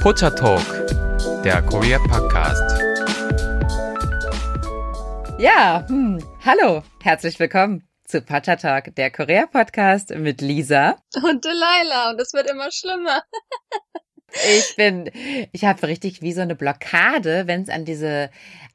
Pocha Talk, der Korea Podcast. Ja, hm, hallo, herzlich willkommen zu Pacha Talk, der Korea Podcast mit Lisa und Delilah und es wird immer schlimmer. Ich bin, ich habe richtig wie so eine Blockade, wenn es an diese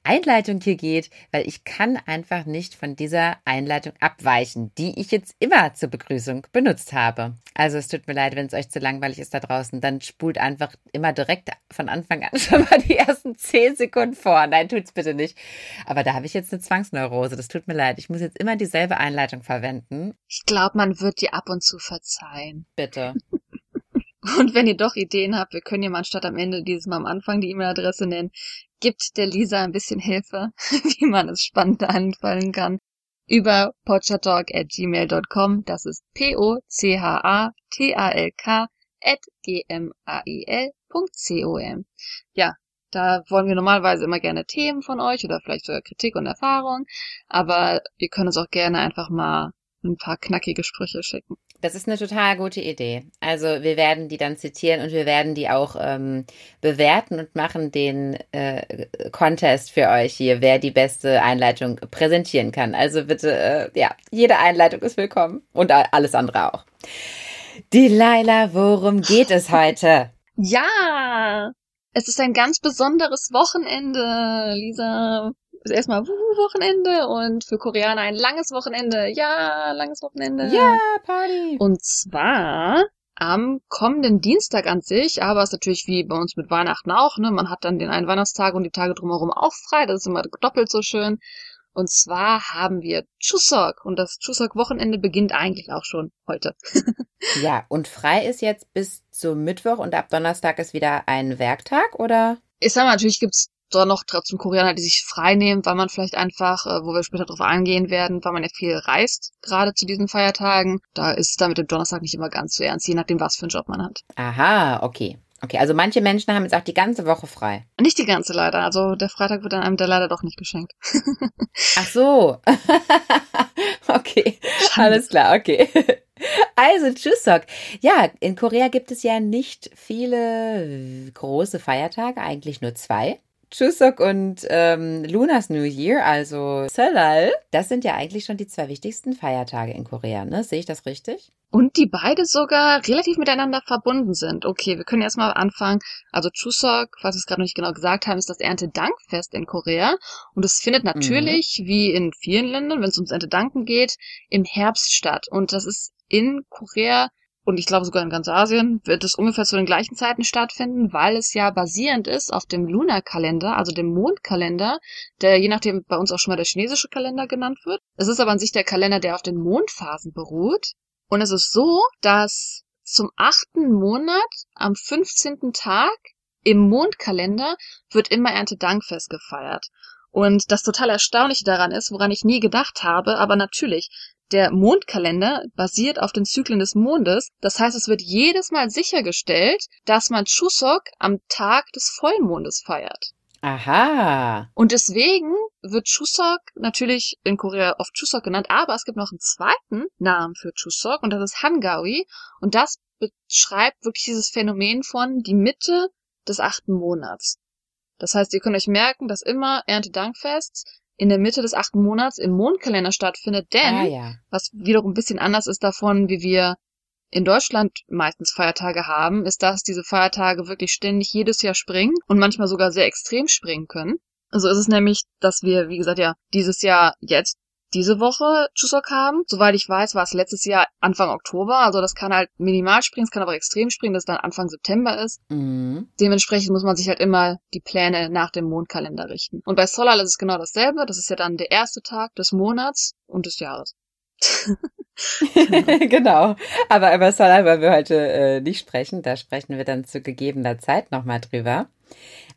Einleitung hier geht, weil ich kann einfach nicht von dieser Einleitung abweichen, die ich jetzt immer zur Begrüßung benutzt habe. Also es tut mir leid, wenn es euch zu langweilig ist da draußen, dann spult einfach immer direkt von Anfang an schon mal die ersten zehn Sekunden vor. Nein, tut's bitte nicht. Aber da habe ich jetzt eine Zwangsneurose. Das tut mir leid. Ich muss jetzt immer dieselbe Einleitung verwenden. Ich glaube, man wird dir ab und zu verzeihen. Bitte. Und wenn ihr doch Ideen habt, wir können ja mal statt am Ende dieses Mal am Anfang die E-Mail-Adresse nennen. Gibt der Lisa ein bisschen Hilfe, wie man es spannend anfallen kann. Über pochatalk.gmail.com. Das ist P-O-C-H-A-T-A-L-K at g-m-a-i-l.com. Ja, da wollen wir normalerweise immer gerne Themen von euch oder vielleicht sogar Kritik und Erfahrung. Aber ihr könnt uns auch gerne einfach mal ein paar knackige Sprüche schicken. Das ist eine total gute Idee. Also wir werden die dann zitieren und wir werden die auch ähm, bewerten und machen den äh, Contest für euch hier, wer die beste Einleitung präsentieren kann. Also bitte, äh, ja, jede Einleitung ist willkommen und alles andere auch. Delilah, worum geht es heute? Ja, es ist ein ganz besonderes Wochenende, Lisa ist erstmal Wochenende und für Koreaner ein langes Wochenende. Ja, langes Wochenende. Ja, Party. Und zwar am kommenden Dienstag an sich, aber es ist natürlich wie bei uns mit Weihnachten auch, ne? Man hat dann den einen Weihnachtstag und die Tage drumherum auch frei. Das ist immer doppelt so schön. Und zwar haben wir Chuseok und das Chuseok-Wochenende beginnt eigentlich auch schon heute. ja, und frei ist jetzt bis zum Mittwoch und ab Donnerstag ist wieder ein Werktag, oder? Ich sag mal, natürlich gibt's da noch trotzdem Koreaner, die sich frei nehmen, weil man vielleicht einfach, äh, wo wir später drauf eingehen werden, weil man ja viel reist, gerade zu diesen Feiertagen. Da ist es dann mit dem Donnerstag nicht immer ganz so ernst, je nachdem, was für einen Job man hat. Aha, okay. Okay, also manche Menschen haben jetzt auch die ganze Woche frei. Nicht die ganze leider. Also der Freitag wird dann einem der leider doch nicht geschenkt. Ach so. okay, alles klar, okay. Also Chuseok. Ja, in Korea gibt es ja nicht viele große Feiertage, eigentlich nur zwei. Chuseok und ähm, Lunas New Year, also Seollal, das sind ja eigentlich schon die zwei wichtigsten Feiertage in Korea, ne? Sehe ich das richtig? Und die beide sogar relativ miteinander verbunden sind. Okay, wir können erstmal anfangen. Also Chuseok, was wir es gerade noch nicht genau gesagt haben, ist das Erntedankfest in Korea. Und es findet mhm. natürlich, mhm. wie in vielen Ländern, wenn es ums Erntedanken geht, im Herbst statt. Und das ist in Korea und ich glaube sogar in ganz Asien wird es ungefähr zu den gleichen Zeiten stattfinden, weil es ja basierend ist auf dem Lunarkalender, also dem Mondkalender, der je nachdem bei uns auch schon mal der chinesische Kalender genannt wird. Es ist aber an sich der Kalender, der auf den Mondphasen beruht. Und es ist so, dass zum achten Monat am 15. Tag im Mondkalender wird immer Erntedankfest gefeiert. Und das total Erstaunliche daran ist, woran ich nie gedacht habe, aber natürlich, der Mondkalender basiert auf den Zyklen des Mondes. Das heißt, es wird jedes Mal sichergestellt, dass man Chuseok am Tag des Vollmondes feiert. Aha. Und deswegen wird Chuseok natürlich in Korea oft Chuseok genannt, aber es gibt noch einen zweiten Namen für Chuseok und das ist Hangawi und das beschreibt wirklich dieses Phänomen von die Mitte des achten Monats. Das heißt, ihr könnt euch merken, dass immer Erntedankfest in der Mitte des achten Monats im Mondkalender stattfindet, denn ah, ja. was wiederum ein bisschen anders ist davon, wie wir in Deutschland meistens Feiertage haben, ist, dass diese Feiertage wirklich ständig jedes Jahr springen und manchmal sogar sehr extrem springen können. So ist es nämlich, dass wir, wie gesagt, ja, dieses Jahr jetzt diese Woche Chuseok haben. Soweit ich weiß, war es letztes Jahr Anfang Oktober. Also das kann halt minimal springen, es kann aber extrem springen, dass es dann Anfang September ist. Mhm. Dementsprechend muss man sich halt immer die Pläne nach dem Mondkalender richten. Und bei Solar ist es genau dasselbe. Das ist ja dann der erste Tag des Monats und des Jahres. genau. Aber über Solar wollen wir heute äh, nicht sprechen. Da sprechen wir dann zu gegebener Zeit nochmal drüber.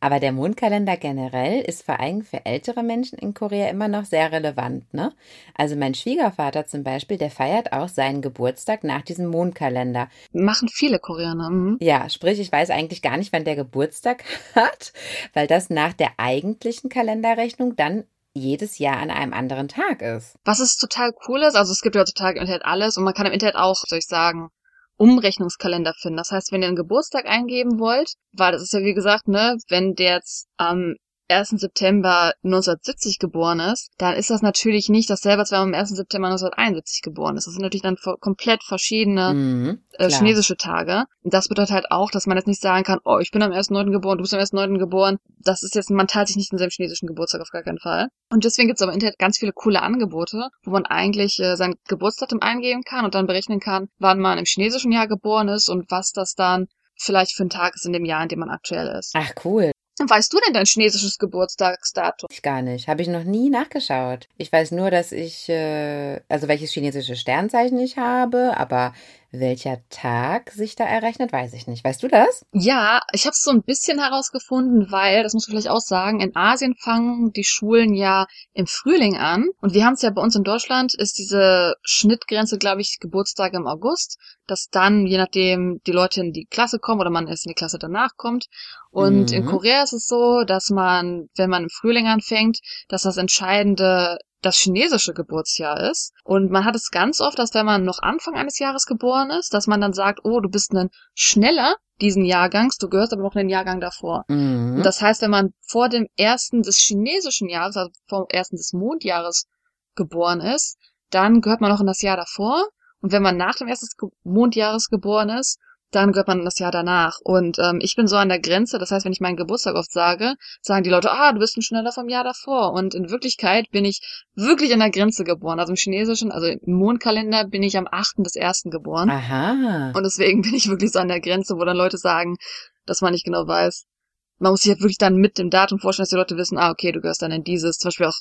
Aber der Mondkalender generell ist vor allem für ältere Menschen in Korea immer noch sehr relevant, ne? Also mein Schwiegervater zum Beispiel, der feiert auch seinen Geburtstag nach diesem Mondkalender. Machen viele Koreaner. Mhm. Ja, sprich, ich weiß eigentlich gar nicht, wann der Geburtstag hat, weil das nach der eigentlichen Kalenderrechnung dann jedes Jahr an einem anderen Tag ist. Was ist total cool ist, also es gibt ja heutzutage im Internet alles und man kann im Internet auch, soll ich sagen, Umrechnungskalender finden. Das heißt, wenn ihr einen Geburtstag eingeben wollt, weil das ist ja wie gesagt, ne, wenn der jetzt am 1. September 1970 geboren ist, dann ist das natürlich nicht dasselbe, als wenn man am 1. September 1971 geboren ist. Das sind natürlich dann komplett verschiedene Mhm, äh, chinesische Tage. Das bedeutet halt auch, dass man jetzt nicht sagen kann, oh, ich bin am 1.9. geboren, du bist am 1.9. geboren. Das ist jetzt, man teilt sich nicht in seinem chinesischen Geburtstag auf gar keinen Fall. Und deswegen gibt es aber im Internet ganz viele coole Angebote, wo man eigentlich äh, sein Geburtsdatum eingeben kann und dann berechnen kann, wann man im chinesischen Jahr geboren ist und was das dann vielleicht für ein Tag ist in dem Jahr, in dem man aktuell ist. Ach cool, Weißt du denn dein chinesisches Geburtstagsdatum? ich gar nicht. Habe ich noch nie nachgeschaut. Ich weiß nur, dass ich, äh, also welches chinesische Sternzeichen ich habe, aber welcher Tag sich da errechnet, weiß ich nicht. Weißt du das? Ja, ich habe es so ein bisschen herausgefunden, weil, das musst du vielleicht auch sagen, in Asien fangen die Schulen ja im Frühling an. Und wir haben es ja bei uns in Deutschland, ist diese Schnittgrenze, glaube ich, Geburtstag im August, dass dann, je nachdem, die Leute in die Klasse kommen oder man erst in die Klasse danach kommt. Und Mhm. in Korea ist es so, dass man, wenn man im Frühling anfängt, dass das entscheidende das chinesische Geburtsjahr ist. Und man hat es ganz oft, dass wenn man noch Anfang eines Jahres geboren ist, dass man dann sagt, oh, du bist ein schneller diesen Jahrgangs, du gehörst aber noch in den Jahrgang davor. Mhm. Und das heißt, wenn man vor dem ersten des chinesischen Jahres, also vor dem ersten des Mondjahres geboren ist, dann gehört man noch in das Jahr davor. Und wenn man nach dem ersten Mondjahres geboren ist, dann gehört man das Jahr danach. Und ähm, ich bin so an der Grenze, das heißt, wenn ich meinen Geburtstag oft sage, sagen die Leute, ah, du bist ein schneller vom Jahr davor. Und in Wirklichkeit bin ich wirklich an der Grenze geboren. Also im chinesischen, also im Mondkalender bin ich am 8. des ersten geboren. Aha. Und deswegen bin ich wirklich so an der Grenze, wo dann Leute sagen, dass man nicht genau weiß. Man muss sich halt wirklich dann mit dem Datum vorstellen, dass die Leute wissen, ah, okay, du gehörst dann in dieses, zum Beispiel auch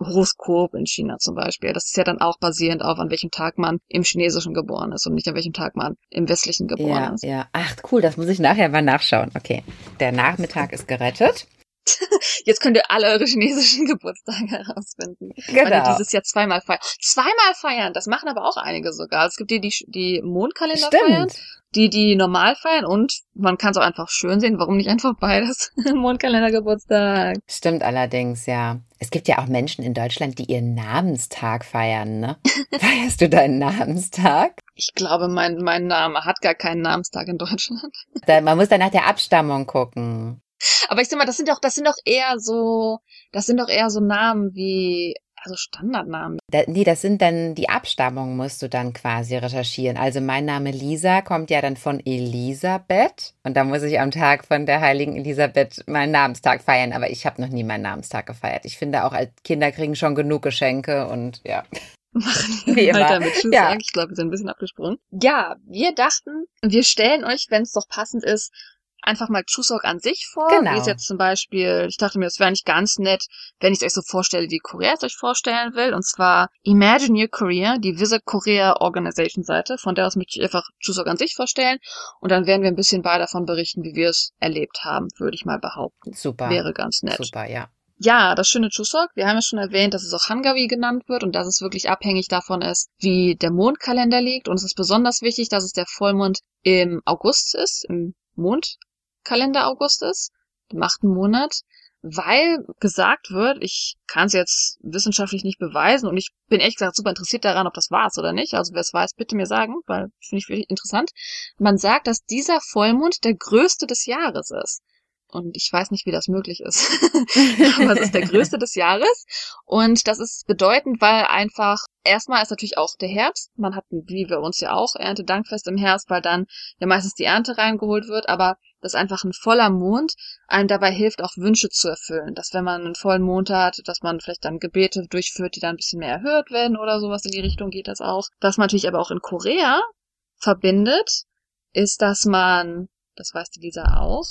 Horoskop in China zum Beispiel. Das ist ja dann auch basierend auf, an welchem Tag man im Chinesischen geboren ist und nicht an welchem Tag man im Westlichen geboren Ja, ist. ja. Ach, cool, das muss ich nachher mal nachschauen. Okay. Der Nachmittag ist gerettet. Jetzt könnt ihr alle eure chinesischen Geburtstage herausfinden. Weil ihr Genau. dieses Jahr zweimal feiern. Zweimal feiern, das machen aber auch einige sogar. Es gibt die, die, die Mondkalender feiern, Stimmt. die, die normal feiern und man kann es auch einfach schön sehen. Warum nicht einfach beides? Mondkalender Geburtstag. Stimmt allerdings, ja. Es gibt ja auch Menschen in Deutschland, die ihren Namenstag feiern, ne? Feierst du deinen Namenstag? Ich glaube, mein, mein Name hat gar keinen Namenstag in Deutschland. Man muss dann nach der Abstammung gucken. Aber ich sag mal, das sind doch, das sind doch eher so, das sind doch eher so Namen wie, also Standardnamen. Da, nee, das sind dann die Abstammung, musst du dann quasi recherchieren. Also mein Name Lisa kommt ja dann von Elisabeth und da muss ich am Tag von der heiligen Elisabeth meinen Namenstag feiern, aber ich habe noch nie meinen Namenstag gefeiert. Ich finde auch, als Kinder kriegen schon genug Geschenke und ja. Machen Wie wir immer. weiter mit Tschüss Ja. Ich glaube, wir sind ein bisschen abgesprungen. Ja, wir dachten, wir stellen euch, wenn es doch passend ist, einfach mal Chuseok an sich vor. Genau. Wie es jetzt zum Beispiel, ich dachte mir, es wäre nicht ganz nett, wenn ich es euch so vorstelle, wie Korea es euch vorstellen will. Und zwar Imagine Your Korea, die Visit Korea Organization Seite. Von der aus möchte ich einfach Chuseok an sich vorstellen. Und dann werden wir ein bisschen bei davon berichten, wie wir es erlebt haben, würde ich mal behaupten. Super. Wäre ganz nett. Super, ja. Ja, das schöne Chuseok, wir haben ja schon erwähnt, dass es auch Hangawi genannt wird und dass es wirklich abhängig davon ist, wie der Mondkalender liegt. Und es ist besonders wichtig, dass es der Vollmond im August ist, im Mondkalender August ist, im achten Monat, weil gesagt wird, ich kann es jetzt wissenschaftlich nicht beweisen und ich bin ehrlich gesagt super interessiert daran, ob das wahr ist oder nicht. Also wer es weiß, bitte mir sagen, weil finde ich wirklich interessant. Man sagt, dass dieser Vollmond der größte des Jahres ist. Und ich weiß nicht, wie das möglich ist. Aber es ist der größte des Jahres. Und das ist bedeutend, weil einfach, erstmal ist natürlich auch der Herbst. Man hat, wie wir uns ja auch, Erntedankfest im Herbst, weil dann ja meistens die Ernte reingeholt wird. Aber dass einfach ein voller Mond einem dabei hilft, auch Wünsche zu erfüllen. Dass wenn man einen vollen Mond hat, dass man vielleicht dann Gebete durchführt, die dann ein bisschen mehr erhört werden oder sowas in die Richtung geht das auch. Was man natürlich aber auch in Korea verbindet, ist, dass man, das weiß die Lisa auch,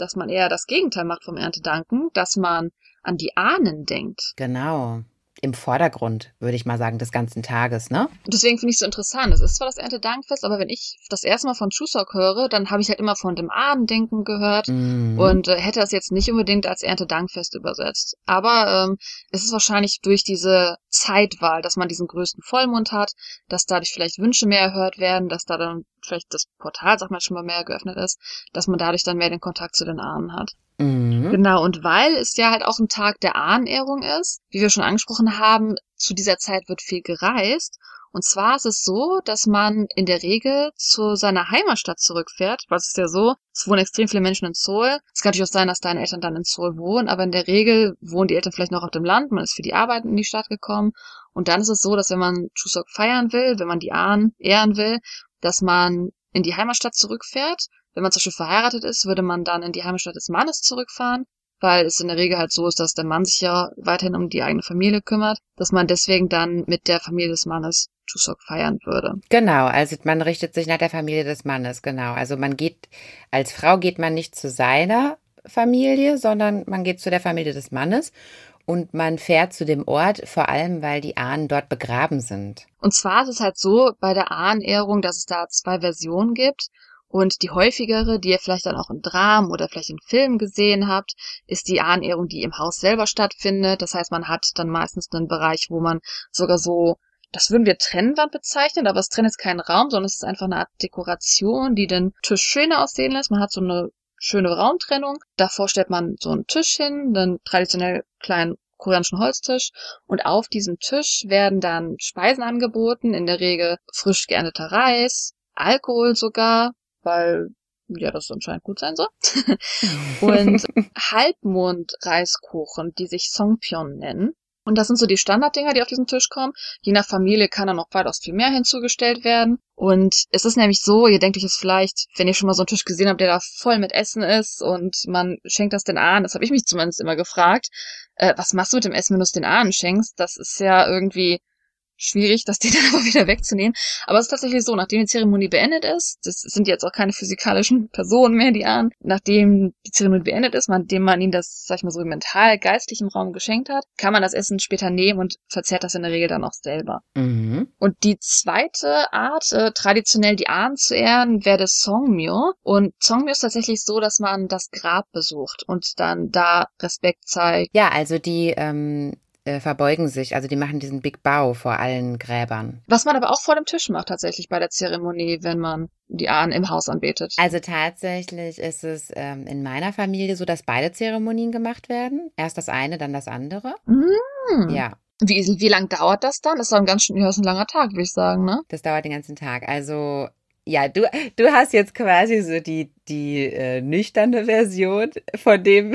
dass man eher das Gegenteil macht vom Erntedanken, dass man an die Ahnen denkt. Genau. Im Vordergrund, würde ich mal sagen, des ganzen Tages, ne? Und deswegen finde ich es so interessant. Es ist zwar das Erntedankfest, aber wenn ich das erste Mal von Chuseok höre, dann habe ich halt immer von dem Ahnendenken gehört Mhm. und äh, hätte das jetzt nicht unbedingt als Erntedankfest übersetzt. Aber ähm, es ist wahrscheinlich durch diese Zeitwahl, dass man diesen größten Vollmond hat, dass dadurch vielleicht Wünsche mehr erhört werden, dass da dann vielleicht das Portal, sag mal, schon mal mehr geöffnet ist, dass man dadurch dann mehr den Kontakt zu den Ahnen hat. Mhm. Genau, und weil es ja halt auch ein Tag der Ahnenehrung ist, wie wir schon angesprochen haben, zu dieser Zeit wird viel gereist Und zwar ist es so, dass man in der Regel zu seiner Heimatstadt zurückfährt, weil es ist ja so, es wohnen extrem viele Menschen in Seoul. Es kann natürlich auch sein, dass deine Eltern dann in Seoul wohnen, aber in der Regel wohnen die Eltern vielleicht noch auf dem Land, man ist für die Arbeit in die Stadt gekommen. Und dann ist es so, dass wenn man Chuseok feiern will, wenn man die Ahnen ehren will, dass man in die Heimatstadt zurückfährt. Wenn man zum Beispiel verheiratet ist, würde man dann in die Heimatstadt des Mannes zurückfahren weil es in der Regel halt so ist, dass der Mann sich ja weiterhin um die eigene Familie kümmert, dass man deswegen dann mit der Familie des Mannes Chuseok feiern würde. Genau, also man richtet sich nach der Familie des Mannes, genau. Also man geht, als Frau geht man nicht zu seiner Familie, sondern man geht zu der Familie des Mannes und man fährt zu dem Ort, vor allem weil die Ahnen dort begraben sind. Und zwar ist es halt so bei der Ahnenehrung, dass es da zwei Versionen gibt. Und die häufigere, die ihr vielleicht dann auch in Dramen oder vielleicht in Filmen gesehen habt, ist die Ahnenehrung, die im Haus selber stattfindet. Das heißt, man hat dann meistens einen Bereich, wo man sogar so, das würden wir Trennwand bezeichnen, aber es trennt jetzt keinen Raum, sondern es ist einfach eine Art Dekoration, die den Tisch schöner aussehen lässt. Man hat so eine schöne Raumtrennung. Davor stellt man so einen Tisch hin, einen traditionell kleinen koreanischen Holztisch und auf diesem Tisch werden dann Speisen angeboten, in der Regel frisch geernteter Reis, Alkohol sogar, weil ja, das anscheinend gut sein soll. und Halbmond-Reiskuchen, die sich Songpyeon nennen. Und das sind so die Standarddinger, die auf diesen Tisch kommen. Je nach Familie kann da noch weitaus viel mehr hinzugestellt werden. Und es ist nämlich so, ihr denkt euch es vielleicht, wenn ihr schon mal so einen Tisch gesehen habt, der da voll mit Essen ist und man schenkt das den Ahnen, das habe ich mich zumindest immer gefragt, äh, was machst du mit dem Essen, wenn du es den Ahnen schenkst? Das ist ja irgendwie schwierig, das Ding dann einfach wieder wegzunehmen. Aber es ist tatsächlich so, nachdem die Zeremonie beendet ist, das sind jetzt auch keine physikalischen Personen mehr, die an, nachdem die Zeremonie beendet ist, nachdem man ihnen das, sag ich mal so, mental, geistlich im Raum geschenkt hat, kann man das Essen später nehmen und verzehrt das in der Regel dann auch selber. Mhm. Und die zweite Art, äh, traditionell die Ahnen zu ehren, wäre das Songmyo. Und Songmyo ist tatsächlich so, dass man das Grab besucht und dann da Respekt zeigt. Ja, also die ähm, äh, verbeugen sich, also die machen diesen Big Bow vor allen Gräbern. Was man aber auch vor dem Tisch macht tatsächlich bei der Zeremonie, wenn man die Ahnen im Haus anbetet. Also tatsächlich ist es ähm, in meiner Familie so, dass beide Zeremonien gemacht werden. Erst das eine, dann das andere. Mm. Ja. Wie, wie lang dauert das dann? Das ist ein ganz schön, ja, ist ein langer Tag, würde ich sagen, ne? Das dauert den ganzen Tag. Also ja, du, du hast jetzt quasi so die, die äh, nüchterne Version von dem,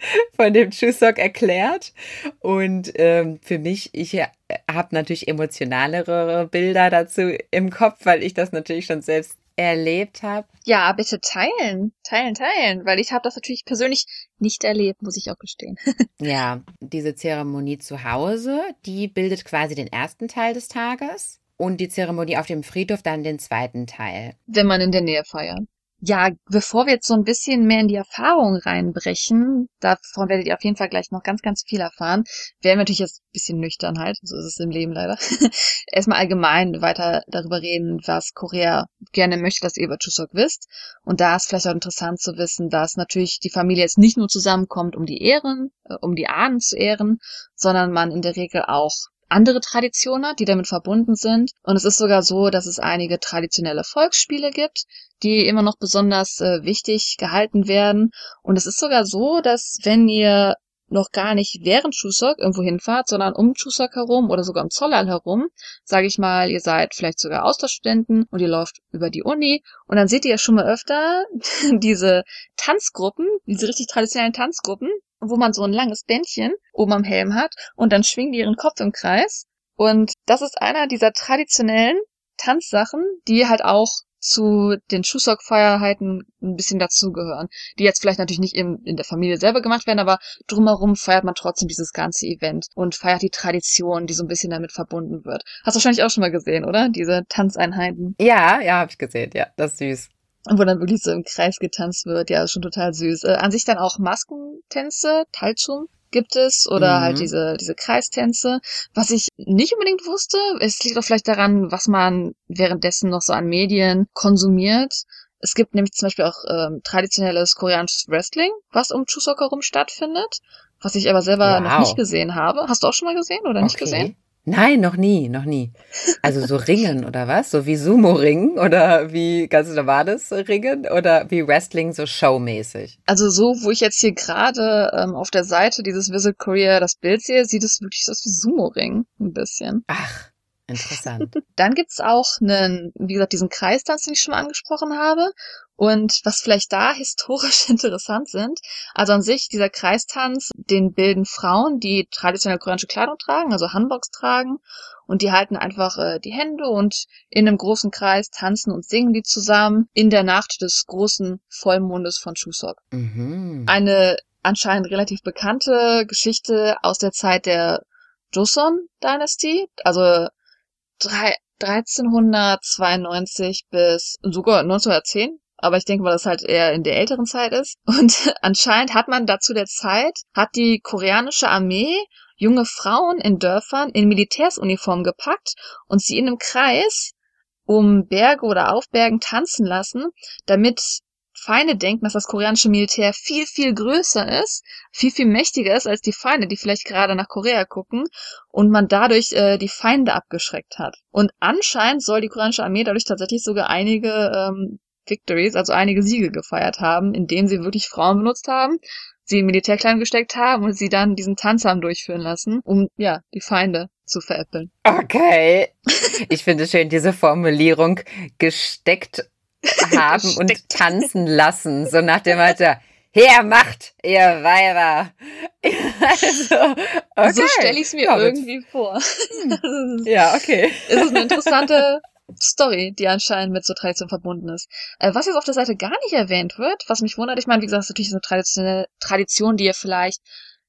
von dem Chuseok erklärt. Und ähm, für mich, ich äh, habe natürlich emotionalere Bilder dazu im Kopf, weil ich das natürlich schon selbst erlebt habe. Ja, bitte teilen, teilen, teilen, weil ich habe das natürlich persönlich nicht erlebt, muss ich auch gestehen. ja, diese Zeremonie zu Hause, die bildet quasi den ersten Teil des Tages und die Zeremonie auf dem Friedhof dann den zweiten Teil. Wenn man in der Nähe feiert. Ja, bevor wir jetzt so ein bisschen mehr in die Erfahrung reinbrechen, davon werdet ihr auf jeden Fall gleich noch ganz, ganz viel erfahren, werden wir natürlich jetzt ein bisschen nüchtern halt, so ist es im Leben leider. Erstmal allgemein weiter darüber reden, was Korea gerne möchte, dass ihr über Chuseok wisst. Und da ist vielleicht auch interessant zu wissen, dass natürlich die Familie jetzt nicht nur zusammenkommt, um die Ehren, äh, um die Ahnen zu ehren, sondern man in der Regel auch andere Traditionen, die damit verbunden sind. Und es ist sogar so, dass es einige traditionelle Volksspiele gibt, die immer noch besonders äh, wichtig gehalten werden. Und es ist sogar so, dass wenn ihr noch gar nicht während Chuseok irgendwo hinfahrt, sondern um Chuseok herum oder sogar um Zollal herum. Sage ich mal, ihr seid vielleicht sogar Austauschstudenten und ihr läuft über die Uni und dann seht ihr ja schon mal öfter diese Tanzgruppen, diese richtig traditionellen Tanzgruppen, wo man so ein langes Bändchen oben am Helm hat und dann schwingen die ihren Kopf im Kreis. Und das ist einer dieser traditionellen Tanzsachen, die halt auch zu den Chuseok-Feierheiten ein bisschen dazugehören. Die jetzt vielleicht natürlich nicht in, in der Familie selber gemacht werden, aber drumherum feiert man trotzdem dieses ganze Event und feiert die Tradition, die so ein bisschen damit verbunden wird. Hast du wahrscheinlich auch schon mal gesehen, oder? Diese Tanzeinheiten. Ja, ja, habe ich gesehen. Ja, das ist süß wo dann wirklich so im Kreis getanzt wird. Ja, ist schon total süß. Äh, an sich dann auch Maskentänze, Talchum gibt es oder mhm. halt diese, diese Kreistänze. Was ich nicht unbedingt wusste, es liegt auch vielleicht daran, was man währenddessen noch so an Medien konsumiert. Es gibt nämlich zum Beispiel auch ähm, traditionelles koreanisches Wrestling, was um Chuseok herum stattfindet, was ich aber selber wow. noch nicht gesehen habe. Hast du auch schon mal gesehen oder nicht gesehen? Nein, noch nie, noch nie. Also so Ringen oder was? So wie Sumo-Ringen oder wie ganz normales Ringen oder wie Wrestling so showmäßig? Also so, wo ich jetzt hier gerade ähm, auf der Seite dieses Visit Korea das Bild sehe, sieht es wirklich so aus wie Sumo-Ring. Ein bisschen. Ach, Interessant. Dann gibt's auch einen, wie gesagt, diesen Kreistanz, den ich schon mal angesprochen habe. Und was vielleicht da historisch interessant sind, also an sich dieser Kreistanz, den bilden Frauen, die traditionell koreanische Kleidung tragen, also Hanboks tragen. Und die halten einfach äh, die Hände und in einem großen Kreis tanzen und singen die zusammen in der Nacht des großen Vollmondes von Chuseok. Mhm. Eine anscheinend relativ bekannte Geschichte aus der Zeit der Joseon-Dynastie, also drei, 1392 bis sogar 1910. Aber ich denke mal, dass halt eher in der älteren Zeit ist. Und anscheinend hat man dazu der Zeit, hat die koreanische Armee junge Frauen in Dörfern in Militärsuniform gepackt und sie in einem Kreis um Berge oder auf Bergen tanzen lassen, damit Feinde denken, dass das koreanische Militär viel, viel größer ist, viel, viel mächtiger ist als die Feinde, die vielleicht gerade nach Korea gucken und man dadurch äh, die Feinde abgeschreckt hat. Und anscheinend soll die koreanische Armee dadurch tatsächlich sogar einige ähm, Victories, also einige Siege gefeiert haben, indem sie wirklich Frauen benutzt haben, sie in Militärkleidung gesteckt haben und sie dann diesen Tanz haben durchführen lassen, um ja die Feinde zu veräppeln. Okay. Ich finde schön diese Formulierung gesteckt haben und tanzen lassen. So nach dem Motto, her macht, ihr Weiber. also, okay. So stelle ich es mir mit- irgendwie vor. Ja, okay. es ist eine interessante Story, die anscheinend mit so Tradition verbunden ist. Äh, was jetzt auf der Seite gar nicht erwähnt wird, was mich wundert, ich meine, wie gesagt, das ist natürlich so eine traditionelle Tradition, die ihr vielleicht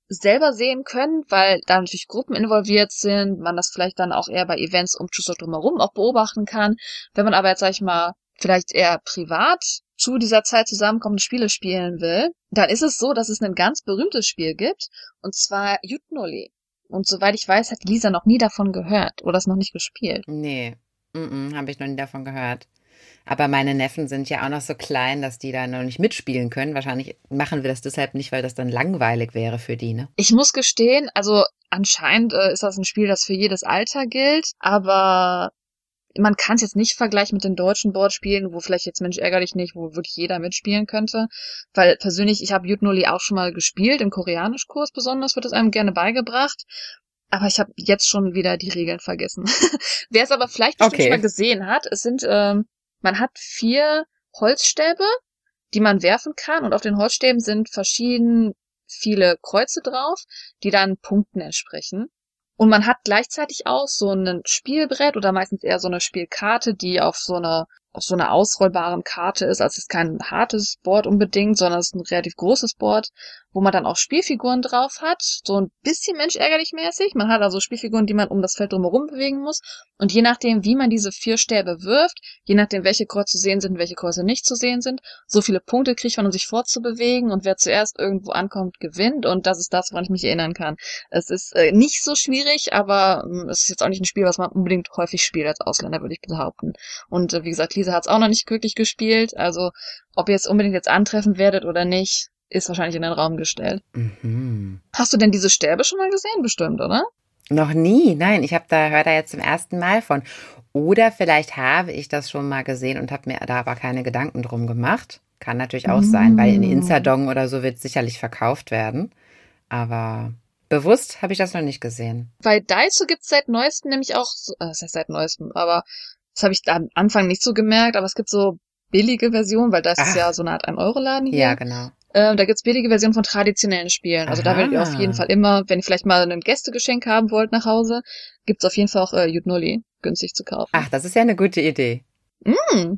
selber sehen könnt, weil da natürlich Gruppen involviert sind, man das vielleicht dann auch eher bei Events um Chuseok drumherum auch beobachten kann. Wenn man aber jetzt, sag ich mal, vielleicht eher privat zu dieser Zeit zusammenkommt und Spiele spielen will, dann ist es so, dass es ein ganz berühmtes Spiel gibt, und zwar Jutnoli. Und soweit ich weiß, hat Lisa noch nie davon gehört oder es noch nicht gespielt. Nee, mm habe ich noch nie davon gehört. Aber meine Neffen sind ja auch noch so klein, dass die da noch nicht mitspielen können. Wahrscheinlich machen wir das deshalb nicht, weil das dann langweilig wäre für die, ne? Ich muss gestehen, also anscheinend äh, ist das ein Spiel, das für jedes Alter gilt, aber man kann es jetzt nicht vergleichen mit den deutschen Boardspielen, wo vielleicht jetzt Mensch ärgerlich nicht, wo wirklich jeder mitspielen könnte. Weil persönlich, ich habe Jutnoli auch schon mal gespielt, im Koreanischkurs besonders wird es einem gerne beigebracht. Aber ich habe jetzt schon wieder die Regeln vergessen. Wer es aber vielleicht bestimmt Okay. schon mal gesehen hat, es sind, ähm, man hat vier Holzstäbe, die man werfen kann und auf den Holzstäben sind verschieden viele Kreuze drauf, die dann Punkten entsprechen. Und man hat gleichzeitig auch so ein Spielbrett oder meistens eher so eine Spielkarte, die auf so einer auf so einer ausrollbaren Karte ist. Also es ist kein hartes Board unbedingt, sondern es ist ein relativ großes Board, wo man dann auch Spielfiguren drauf hat. So ein bisschen Mensch ärgerlich mäßig. Man hat also Spielfiguren, die man um das Feld drumherum bewegen muss. Und je nachdem, wie man diese vier Stäbe wirft, je nachdem, welche Kreuze zu sehen sind, welche Kreuze nicht zu sehen sind, so viele Punkte kriegt man, um sich fortzubewegen. Und wer zuerst irgendwo ankommt, gewinnt. Und das ist das, woran ich mich erinnern kann. Es ist äh, nicht so schwierig, aber ähm, es ist jetzt auch nicht ein Spiel, was man unbedingt häufig spielt als Ausländer, würde ich behaupten. Und äh, wie gesagt, Lisa hat es auch noch nicht wirklich gespielt. Also ob ihr jetzt unbedingt jetzt antreffen werdet oder nicht, ist wahrscheinlich in den Raum gestellt. Mhm. Hast du denn diese Stäbe schon mal gesehen, bestimmt, oder? Noch nie, nein, ich habe da höre da jetzt zum ersten Mal von. Oder vielleicht habe ich das schon mal gesehen und habe mir da aber keine Gedanken drum gemacht. Kann natürlich auch sein, weil in Mm. Insadong oder so wird sicherlich verkauft werden. Aber bewusst habe ich das noch nicht gesehen. Bei Daiso gibt's seit neuestem nämlich auch, äh, das heißt seit neuestem, aber das habe ich am Anfang nicht so gemerkt, aber es gibt so billige Versionen, weil das ist Ach. ja so eine Art 1-Euro-Laden hier. Ja, genau. Ähm, da gibt's billige Versionen von traditionellen Spielen. Also da werdet ihr auf Aha. jeden Fall immer, wenn ihr vielleicht mal ein Gästegeschenk haben wollt nach Hause, gibt's auf jeden Fall auch äh, Jutnoli günstig zu kaufen. Ach, das ist ja eine gute Idee. Mm.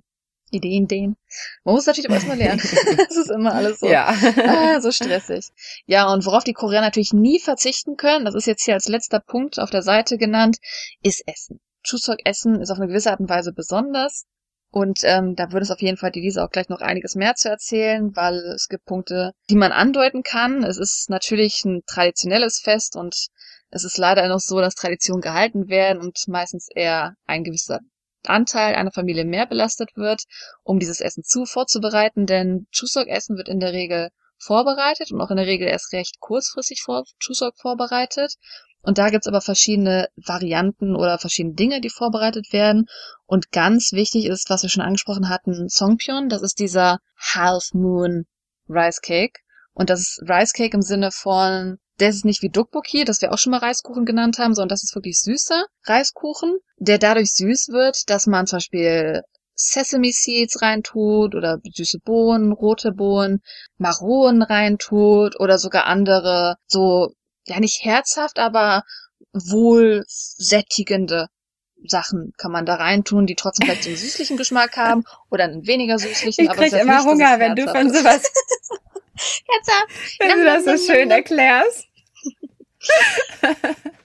Ideen, Ideen. Man muss natürlich auch erstmal lernen. das ist immer alles so. Ja. Ah, so stressig. Ja, und worauf die Koreaner natürlich nie verzichten können, das ist jetzt hier als letzter Punkt auf der Seite genannt, ist Essen. Chuseok-Essen ist auf eine gewisse Art und Weise besonders. Und ähm, da würde es auf jeden Fall die Lisa auch gleich noch einiges mehr zu erzählen, weil es gibt Punkte, die man andeuten kann. Es ist natürlich ein traditionelles Fest und es ist leider noch so, dass Traditionen gehalten werden und meistens eher ein gewisser Anteil einer Familie mehr belastet wird, um dieses Essen zu vorzubereiten, denn Chuseok-Essen wird in der Regel vorbereitet und auch in der Regel erst recht kurzfristig vor Chuseok vorbereitet. Und da gibt's aber verschiedene Varianten oder verschiedene Dinge, die vorbereitet werden. Und ganz wichtig ist, was wir schon angesprochen hatten, Songpyeon. Das ist dieser Half Moon Rice Cake. Und das ist Rice Cake im Sinne von Der ist nicht wie Dukboki, das wir auch schon mal Reiskuchen genannt haben, sondern das ist wirklich süßer Reiskuchen, der dadurch süß wird, dass man zum Beispiel Sesame Seeds reintut oder süße Bohnen, rote Bohnen, Maronen reintut oder sogar andere so, ja nicht herzhaft, aber wohl sättigende Sachen kann man da reintun, die trotzdem vielleicht so einen süßlichen Geschmack haben oder einen weniger süßlichen. Ich krieg aber immer nicht, Hunger, wenn du von sowas herzhaft. wenn du das so schön erklärst.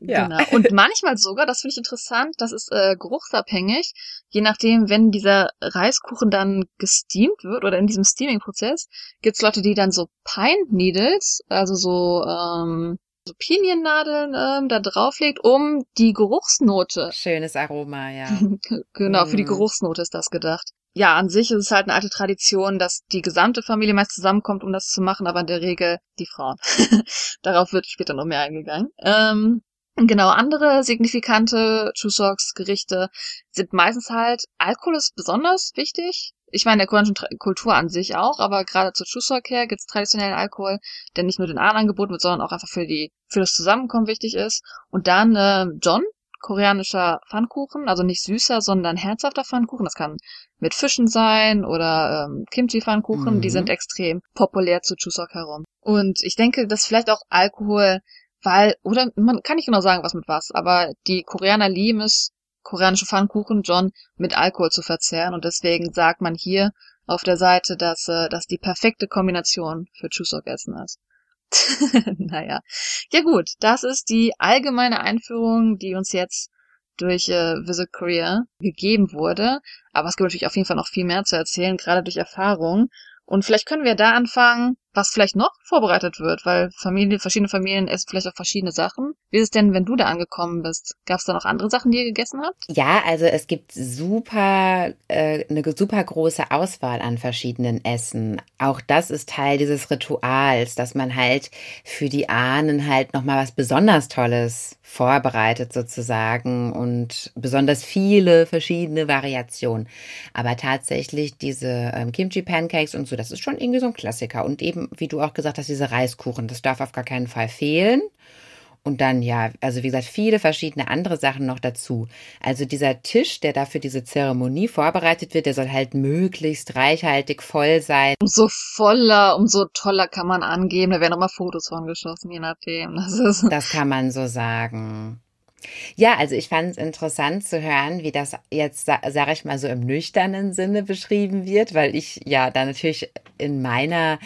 ja. Genau. Und manchmal sogar, das finde ich interessant, das ist äh, geruchsabhängig, je nachdem, wenn dieser Reiskuchen dann gesteamt wird oder in diesem Steaming-Prozess, gibt's Leute, die dann so Pine Needles, also so ähm, so Piniennadeln ähm, da drauflegt, um die Geruchsnote. Schönes Aroma, ja. genau, für die mm. Geruchsnote ist das gedacht. Ja, an sich ist es halt eine alte Tradition, dass die gesamte Familie meist zusammenkommt, um das zu machen, aber in der Regel die Frauen. Darauf wird später noch mehr eingegangen. Ähm, Genau, andere signifikante Chusoks Gerichte sind meistens halt, Alkohol ist besonders wichtig. Ich meine, der koreanischen Kultur an sich auch, aber gerade zur Chusok her gibt es traditionellen Alkohol, der nicht nur den Ahnen angeboten wird, sondern auch einfach für die, für das Zusammenkommen wichtig ist. Und dann äh, John, koreanischer Pfannkuchen, also nicht süßer, sondern herzhafter Pfannkuchen. Das kann mit Fischen sein oder ähm, Kimchi-Pfannkuchen. Mhm. Die sind extrem populär zu Chuseok herum. Und ich denke, dass vielleicht auch Alkohol, weil, oder man kann nicht genau sagen, was mit was, aber die Koreaner lieben es, koreanische Pfannkuchen, John, mit Alkohol zu verzehren. Und deswegen sagt man hier auf der Seite, dass äh, das die perfekte Kombination für Chuseok-Essen ist. naja. Ja gut, das ist die allgemeine Einführung, die uns jetzt durch äh, Visit Korea gegeben wurde. Aber es gibt natürlich auf jeden Fall noch viel mehr zu erzählen, gerade durch Erfahrung. Und vielleicht können wir da anfangen, was vielleicht noch vorbereitet wird, weil Familie, verschiedene Familien essen vielleicht auch verschiedene Sachen. Wie ist es denn, wenn du da angekommen bist? Gab es da noch andere Sachen, die ihr gegessen habt? Ja, also es gibt super äh, eine super große Auswahl an verschiedenen Essen. Auch das ist Teil dieses Rituals, dass man halt für die Ahnen halt noch mal was besonders Tolles vorbereitet sozusagen und besonders viele verschiedene Variationen. Aber tatsächlich diese ähm, Kimchi Pancakes und so, das ist schon irgendwie so ein Klassiker und eben wie du auch gesagt hast, diese Reiskuchen, das darf auf gar keinen Fall fehlen. Und dann, ja, also wie gesagt, viele verschiedene andere Sachen noch dazu. Also dieser Tisch, der da für diese Zeremonie vorbereitet wird, der soll halt möglichst reichhaltig voll sein. Umso voller, umso toller kann man angeben. Da werden auch mal Fotos von geschossen, je nachdem. Das, ist das kann man so sagen. Ja, also ich fand es interessant zu hören, wie das jetzt, sage ich mal, so im nüchternen Sinne beschrieben wird, weil ich ja da natürlich in meiner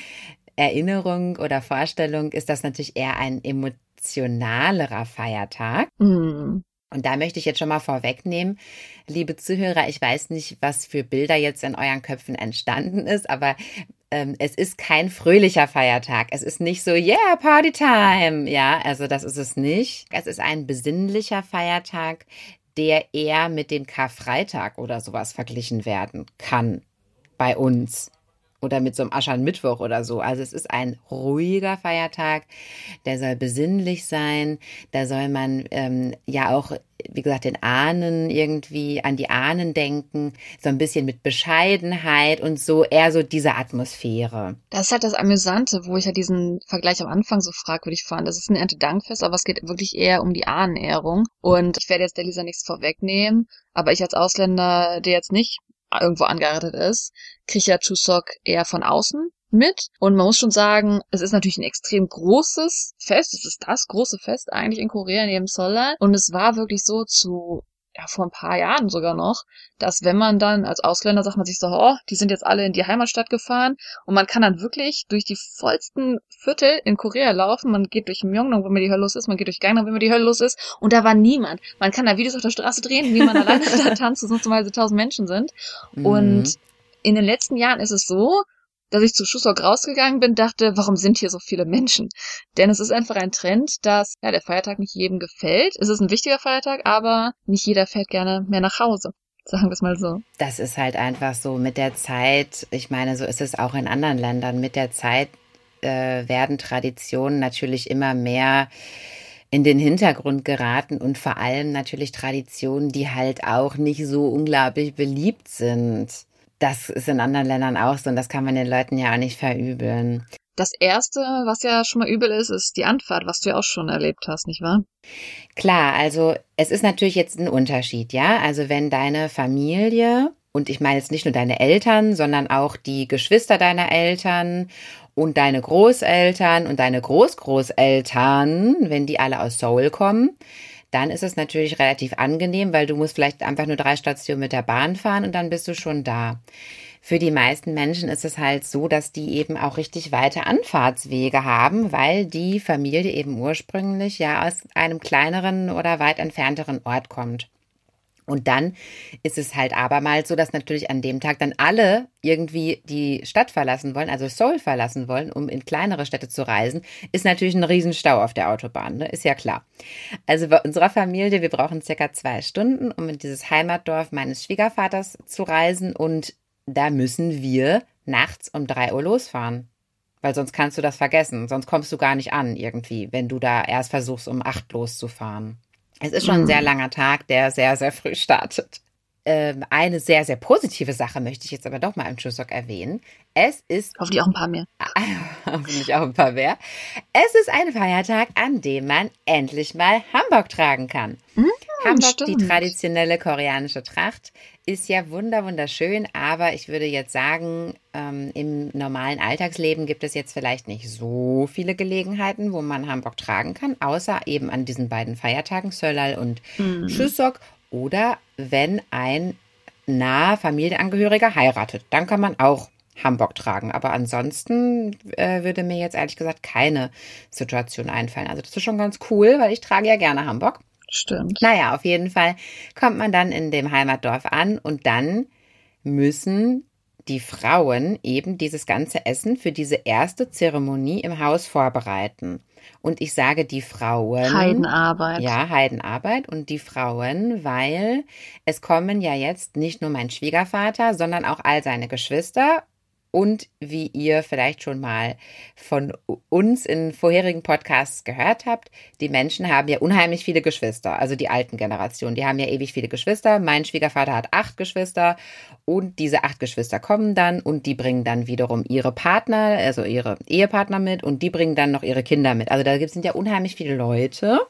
Erinnerung oder Vorstellung ist das natürlich eher ein emotionalerer Feiertag. Mm. Und da möchte ich jetzt schon mal vorwegnehmen, liebe Zuhörer, ich weiß nicht, was für Bilder jetzt in euren Köpfen entstanden ist, aber ähm, es ist kein fröhlicher Feiertag. Es ist nicht so, yeah, Party time. Ja, also das ist es nicht. Es ist ein besinnlicher Feiertag, der eher mit dem Karfreitag oder sowas verglichen werden kann bei uns oder mit so einem Aschernmittwoch oder so. Also es ist ein ruhiger Feiertag, der soll besinnlich sein, da soll man ähm, ja auch, wie gesagt, den Ahnen irgendwie an die Ahnen denken, so ein bisschen mit Bescheidenheit und so eher so diese Atmosphäre. Das ist halt das Amüsante, wo ich ja diesen Vergleich am Anfang so fragwürdig fand. Das ist ein Erntedankfest, aber es geht wirklich eher um die Ahnenehrung. Und ich werde jetzt der Lisa nichts vorwegnehmen, aber ich als Ausländer, der jetzt nicht irgendwo angeheiratet ist, kriegt ja Chuseok eher von außen mit. Und man muss schon sagen, es ist natürlich ein extrem großes Fest. Es ist das große Fest eigentlich in Korea neben Seoul. Und es war wirklich so zu ja, vor ein paar Jahren sogar noch, dass wenn man dann als Ausländer sagt man sich so, oh, die sind jetzt alle in die Heimatstadt gefahren und man kann dann wirklich durch die vollsten Viertel in Korea laufen. Man geht durch Myeongdong, wo mir die Hölle los ist, man geht durch Gangnam, wo mir die Hölle los ist und da war niemand. Man kann da Videos auf der Straße drehen, wie man alleine da tanzt, wo sonst mal so tausend Menschen sind. Mhm. Und in den letzten Jahren ist es so, dass ich zu Schussok rausgegangen bin, dachte, warum sind hier so viele Menschen? Denn es ist einfach ein Trend, dass ja, der Feiertag nicht jedem gefällt. Es ist ein wichtiger Feiertag, aber nicht jeder fährt gerne mehr nach Hause. Sagen wir es mal so. Das ist halt einfach so mit der Zeit. Ich meine, so ist es auch in anderen Ländern. Mit der Zeit äh, werden Traditionen natürlich immer mehr in den Hintergrund geraten und vor allem natürlich Traditionen, die halt auch nicht so unglaublich beliebt sind das ist in anderen Ländern auch so und das kann man den Leuten ja auch nicht verübeln. Das erste, was ja schon mal übel ist, ist die Anfahrt, was du ja auch schon erlebt hast, nicht wahr? Klar, also es ist natürlich jetzt ein Unterschied, ja. Also wenn deine Familie, und ich meine jetzt nicht nur deine Eltern, sondern auch die Geschwister deiner Eltern und deine Großeltern und deine Großgroßeltern, wenn die alle aus Seoul kommen, dann ist es natürlich relativ angenehm, weil du musst vielleicht einfach nur drei Stationen mit der Bahn fahren und dann bist du schon da. Für die meisten Menschen ist es halt so, dass die eben auch richtig weite Anfahrtswege haben, weil die Familie eben ursprünglich ja aus einem kleineren oder weit entfernteren Ort kommt. Und dann ist es halt abermals so, dass natürlich an dem Tag dann alle irgendwie die Stadt verlassen wollen, also Seoul verlassen wollen, um in kleinere Städte zu reisen, ist natürlich ein Riesenstau auf der Autobahn, ne? ist ja klar. Also bei unserer Familie, wir brauchen circa zwei Stunden, um in dieses Heimatdorf meines Schwiegervaters zu reisen und da müssen wir nachts um drei Uhr losfahren. Weil sonst kannst du das vergessen, sonst kommst du gar nicht an irgendwie, wenn du da erst versuchst, um acht loszufahren. Es ist schon ein sehr mhm. langer Tag, der sehr, sehr früh startet. Ähm, eine sehr, sehr positive Sache möchte ich jetzt aber doch mal im Chuseok erwähnen. Es ist. Hoffentlich auch ein paar mehr. Hoffentlich auch ein paar mehr. Es ist ein Feiertag, an dem man endlich mal Hamburg tragen kann. Mhm, Hamburg, stimmt. die traditionelle koreanische Tracht, ist ja wunder wunderschön, aber ich würde jetzt sagen, ähm, im normalen Alltagsleben gibt es jetzt vielleicht nicht so viele Gelegenheiten, wo man Hamburg tragen kann, außer eben an diesen beiden Feiertagen, Sölal und mhm. Chuseok oder wenn ein naher Familienangehöriger heiratet, dann kann man auch Hamburg tragen. Aber ansonsten äh, würde mir jetzt ehrlich gesagt keine Situation einfallen. Also das ist schon ganz cool, weil ich trage ja gerne Hamburg. Stimmt. Naja, auf jeden Fall kommt man dann in dem Heimatdorf an und dann müssen die Frauen eben dieses ganze Essen für diese erste Zeremonie im Haus vorbereiten. Und ich sage die Frauen. Heidenarbeit. Ja, Heidenarbeit. Und die Frauen, weil es kommen ja jetzt nicht nur mein Schwiegervater, sondern auch all seine Geschwister und wie ihr vielleicht schon mal von uns in vorherigen Podcasts gehört habt, die Menschen haben ja unheimlich viele Geschwister, also die alten Generationen. Die haben ja ewig viele Geschwister. Mein Schwiegervater hat acht Geschwister und diese acht Geschwister kommen dann und die bringen dann wiederum ihre Partner, also ihre Ehepartner mit und die bringen dann noch ihre Kinder mit. Also da sind ja unheimlich viele Leute.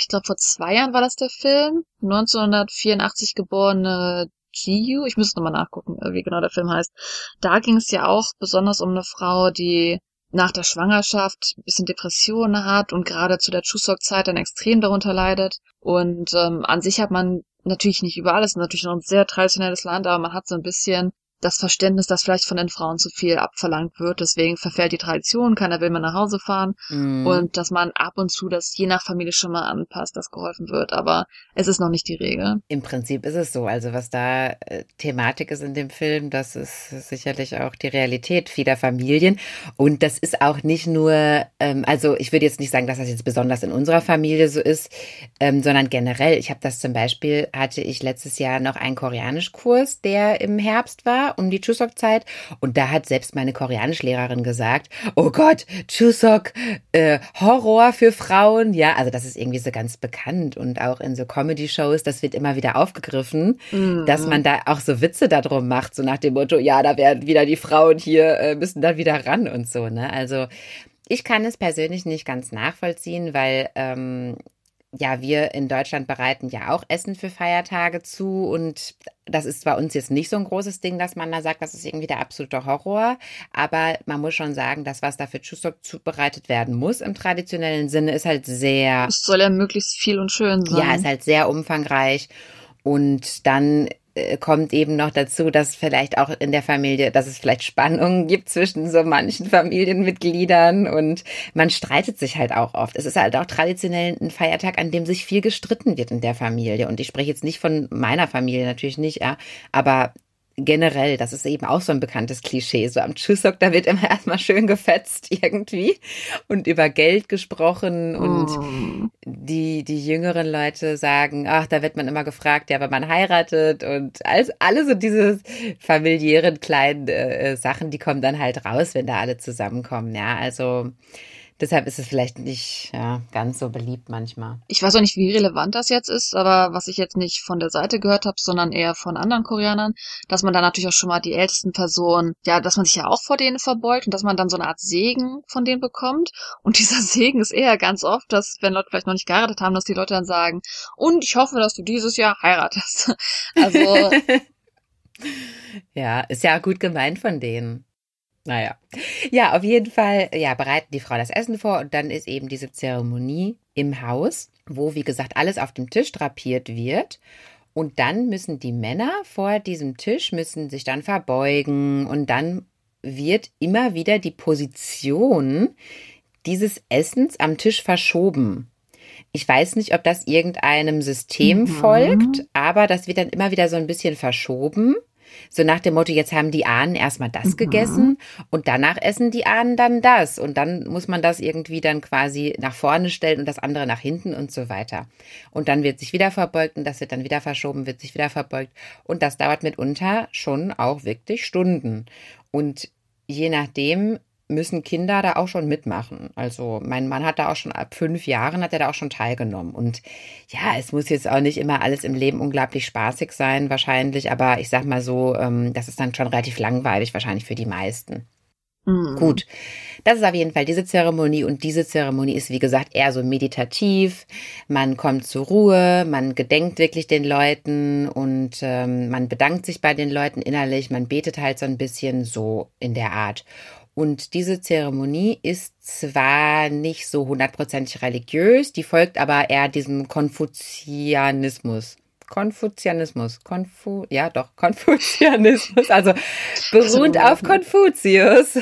Ich glaube, vor zwei Jahren war das der Film. 1984 geborene Jiyu, ich müsste nochmal nachgucken, äh, wie genau der Film heißt. Da ging es ja auch besonders um eine Frau, die nach der Schwangerschaft ein bisschen Depressionen hat und gerade zu der Chuseok-Zeit dann extrem darunter leidet. Und ähm, an sich hat man natürlich nicht überall, es ist natürlich noch ein sehr traditionelles Land, aber man hat so ein bisschen das Verständnis, dass vielleicht von den Frauen zu viel abverlangt wird. Deswegen verfällt die Tradition, keiner will mehr nach Hause fahren. Mm. Und dass man ab und zu das je nach Familie schon mal anpasst, dass geholfen wird. Aber es ist noch nicht die Regel. Im Prinzip ist es so. Also was da äh, Thematik ist in dem Film, das ist sicherlich auch die Realität vieler Familien. Und das ist auch nicht nur, ähm, also ich würde jetzt nicht sagen, dass das jetzt besonders in unserer Familie so ist, ähm, sondern generell. Ich habe das zum Beispiel, hatte ich letztes Jahr noch einen Koreanischkurs, der im Herbst war um die Chuseok-Zeit. Und da hat selbst meine Koreanischlehrerin gesagt, oh Gott, Chuseok, äh, Horror für Frauen. Ja, also das ist irgendwie so ganz bekannt. Und auch in so Comedy-Shows, das wird immer wieder aufgegriffen, mhm. dass man da auch so Witze darum macht, so nach dem Motto, ja, da werden wieder die Frauen hier, äh, müssen dann wieder ran und so. Ne? Also ich kann es persönlich nicht ganz nachvollziehen, weil ähm, ja, wir in Deutschland bereiten ja auch Essen für Feiertage zu und das ist bei uns jetzt nicht so ein großes Ding, dass man da sagt, das ist irgendwie der absolute Horror. Aber man muss schon sagen, das, was da für Chuseok zubereitet werden muss im traditionellen Sinne, ist halt sehr. Es soll ja möglichst viel und schön sein. Ja, ist halt sehr umfangreich. Und dann kommt eben noch dazu, dass vielleicht auch in der Familie, dass es vielleicht Spannungen gibt zwischen so manchen Familienmitgliedern und man streitet sich halt auch oft. Es ist halt auch traditionell ein Feiertag, an dem sich viel gestritten wird in der Familie. Und ich spreche jetzt nicht von meiner Familie natürlich nicht, ja, aber generell, das ist eben auch so ein bekanntes Klischee. So am Chuseok, da wird immer erstmal schön gefetzt irgendwie und über Geld gesprochen und oh. die, die jüngeren Leute sagen, ach, da wird man immer gefragt, ja, wenn man heiratet und alles, alle so diese familiären kleinen äh, Sachen, die kommen dann halt raus, wenn da alle zusammenkommen. Ja, also Deshalb ist es vielleicht nicht ja, ganz so beliebt manchmal. Ich weiß auch nicht, wie relevant das jetzt ist, aber was ich jetzt nicht von der Seite gehört habe, sondern eher von anderen Koreanern, dass man dann natürlich auch schon mal die ältesten Personen, ja, dass man sich ja auch vor denen verbeugt und dass man dann so eine Art Segen von denen bekommt. Und dieser Segen ist eher ganz oft, dass, wenn Leute vielleicht noch nicht geheiratet haben, dass die Leute dann sagen, und ich hoffe, dass du dieses Jahr heiratest. Also. ja, ist ja gut gemeint von denen. Naja. Ja, auf jeden Fall, ja, bereiten die Frau das Essen vor und dann ist eben diese Zeremonie im Haus, wo, wie gesagt, alles auf dem Tisch drapiert wird. Und dann müssen die Männer vor diesem Tisch, müssen sich dann verbeugen und dann wird immer wieder die Position dieses Essens am Tisch verschoben. Ich weiß nicht, ob das irgendeinem System mhm. folgt, aber das wird dann immer wieder so ein bisschen verschoben. So nach dem Motto, jetzt haben die Ahnen erstmal das mhm. gegessen und danach essen die Ahnen dann das. Und dann muss man das irgendwie dann quasi nach vorne stellen und das andere nach hinten und so weiter. Und dann wird sich wieder verbeugt und das wird dann wieder verschoben, wird sich wieder verbeugt. Und das dauert mitunter schon auch wirklich Stunden. Und je nachdem, müssen Kinder da auch schon mitmachen. Also mein Mann hat da auch schon ab fünf Jahren hat er da auch schon teilgenommen. Und ja, es muss jetzt auch nicht immer alles im Leben unglaublich spaßig sein, wahrscheinlich. Aber ich sag mal so, ähm, das ist dann schon relativ langweilig wahrscheinlich für die meisten. Mhm. Gut, das ist auf jeden Fall diese Zeremonie und diese Zeremonie ist, wie gesagt, eher so meditativ. Man kommt zur Ruhe, man gedenkt wirklich den Leuten und ähm, man bedankt sich bei den Leuten innerlich, man betet halt so ein bisschen so in der Art. Und diese Zeremonie ist zwar nicht so hundertprozentig religiös, die folgt aber eher diesem Konfuzianismus. Konfuzianismus, Konfu, ja doch, Konfuzianismus, also beruht auf Konfuzius.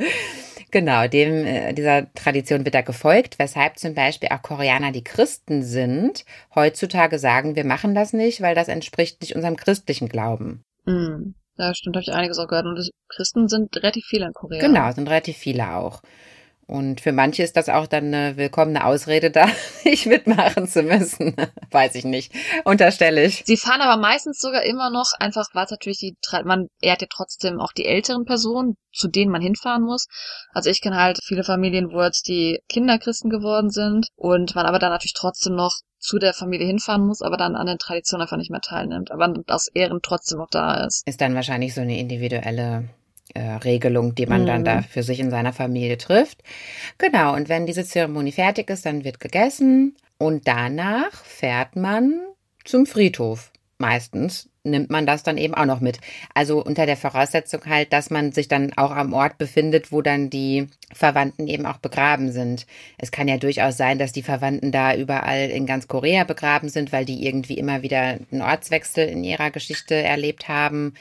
genau, dem, äh, dieser Tradition wird da gefolgt, weshalb zum Beispiel auch Koreaner, die Christen sind, heutzutage sagen, wir machen das nicht, weil das entspricht nicht unserem christlichen Glauben. Mm. Ja, stimmt, habe ich einiges auch gehört. Und Christen sind relativ viele in Korea. Genau, sind relativ viele auch. Und für manche ist das auch dann eine willkommene Ausrede, da nicht mitmachen zu müssen. Weiß ich nicht. Unterstelle ich. Sie fahren aber meistens sogar immer noch einfach, weil es natürlich die, man ehrt ja trotzdem auch die älteren Personen, zu denen man hinfahren muss. Also ich kenne halt viele Familien, wo jetzt die Kinder Christen geworden sind und man aber dann natürlich trotzdem noch zu der Familie hinfahren muss, aber dann an den Traditionen einfach nicht mehr teilnimmt, aber aus Ehren trotzdem noch da ist. Ist dann wahrscheinlich so eine individuelle Regelung, die man mhm. dann da für sich in seiner Familie trifft. Genau, und wenn diese Zeremonie fertig ist, dann wird gegessen und danach fährt man zum Friedhof. Meistens nimmt man das dann eben auch noch mit. Also unter der Voraussetzung halt, dass man sich dann auch am Ort befindet, wo dann die Verwandten eben auch begraben sind. Es kann ja durchaus sein, dass die Verwandten da überall in ganz Korea begraben sind, weil die irgendwie immer wieder einen Ortswechsel in ihrer Geschichte erlebt haben.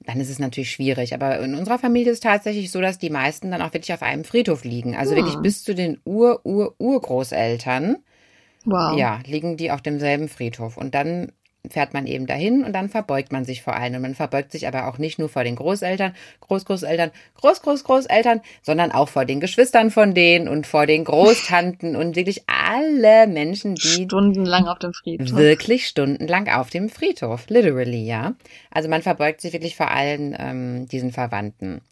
Dann ist es natürlich schwierig. Aber in unserer Familie ist es tatsächlich so, dass die meisten dann auch wirklich auf einem Friedhof liegen. Also ja. wirklich ah. bis zu den Ur-Ur-Urgroßeltern. Wow. Ja, liegen die auf demselben Friedhof. Und dann fährt man eben dahin und dann verbeugt man sich vor allen. Und man verbeugt sich aber auch nicht nur vor den Großeltern, Großgroßeltern, Großgroßgroßeltern, sondern auch vor den Geschwistern von denen und vor den Großtanten und wirklich alle Menschen, die stundenlang auf dem Friedhof. Wirklich stundenlang auf dem Friedhof, literally, ja. Also man verbeugt sich wirklich vor allen ähm, diesen Verwandten.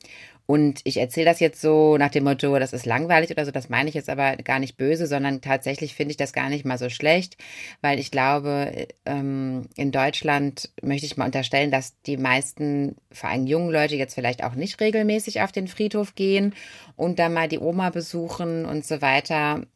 Und ich erzähle das jetzt so nach dem Motto, das ist langweilig oder so, das meine ich jetzt aber gar nicht böse, sondern tatsächlich finde ich das gar nicht mal so schlecht, weil ich glaube, ähm, in Deutschland möchte ich mal unterstellen, dass die meisten, vor allem jungen Leute, jetzt vielleicht auch nicht regelmäßig auf den Friedhof gehen und da mal die Oma besuchen und so weiter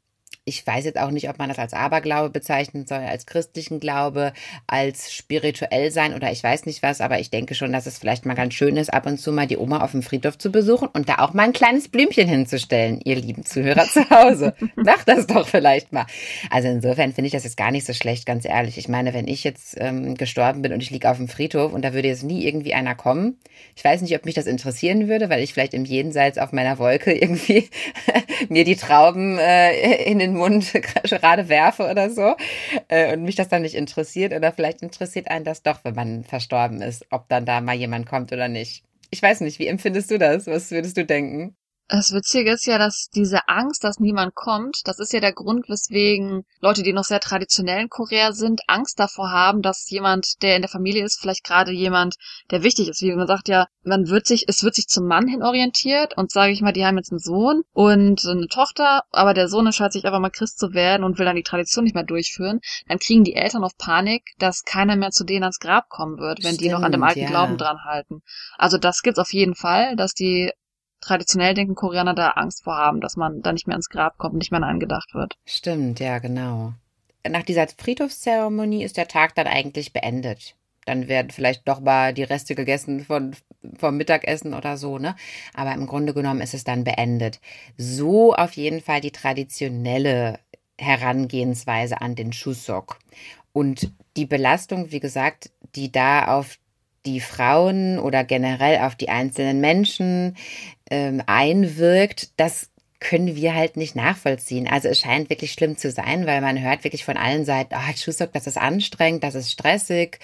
ich weiß jetzt auch nicht, ob man das als Aberglaube bezeichnen soll, als christlichen Glaube, als spirituell sein oder ich weiß nicht was, aber ich denke schon, dass es vielleicht mal ganz schön ist, ab und zu mal die Oma auf dem Friedhof zu besuchen und da auch mal ein kleines Blümchen hinzustellen, ihr lieben Zuhörer zu Hause. Macht das doch vielleicht mal. Also insofern finde ich das jetzt gar nicht so schlecht, ganz ehrlich. Ich meine, wenn ich jetzt ähm, gestorben bin und ich liege auf dem Friedhof und da würde jetzt nie irgendwie einer kommen, ich weiß nicht, ob mich das interessieren würde, weil ich vielleicht im Jenseits auf meiner Wolke irgendwie mir die Trauben äh, in den den Mund gerade werfe oder so äh, und mich das dann nicht interessiert oder vielleicht interessiert einen das doch, wenn man verstorben ist, ob dann da mal jemand kommt oder nicht. Ich weiß nicht, wie empfindest du das? Was würdest du denken? Das Witzige ist ja, dass diese Angst, dass niemand kommt, das ist ja der Grund, weswegen Leute, die noch sehr traditionell in Korea sind, Angst davor haben, dass jemand, der in der Familie ist, vielleicht gerade jemand, der wichtig ist. Wie man sagt ja, man wird sich, es wird sich zum Mann hin orientiert und sage ich mal, die haben jetzt einen Sohn und eine Tochter, aber der Sohn entscheidet sich einfach mal Christ zu werden und will dann die Tradition nicht mehr durchführen, dann kriegen die Eltern auf Panik, dass keiner mehr zu denen ans Grab kommen wird, wenn Stimmt, die noch an dem alten ja. Glauben dran halten. Also das gibt's auf jeden Fall, dass die traditionell denken Koreaner da Angst vor haben, dass man da nicht mehr ins Grab kommt, nicht mehr an angedacht wird. Stimmt, ja, genau. Nach dieser Friedhofszeremonie ist der Tag dann eigentlich beendet. Dann werden vielleicht doch mal die Reste gegessen von, vom Mittagessen oder so, ne? Aber im Grunde genommen ist es dann beendet. So auf jeden Fall die traditionelle Herangehensweise an den Chuseok. Und die Belastung, wie gesagt, die da auf die Frauen oder generell auf die einzelnen Menschen ähm, einwirkt, das können wir halt nicht nachvollziehen. Also es scheint wirklich schlimm zu sein, weil man hört wirklich von allen Seiten, oh, Chuseok, das ist anstrengend, das ist stressig,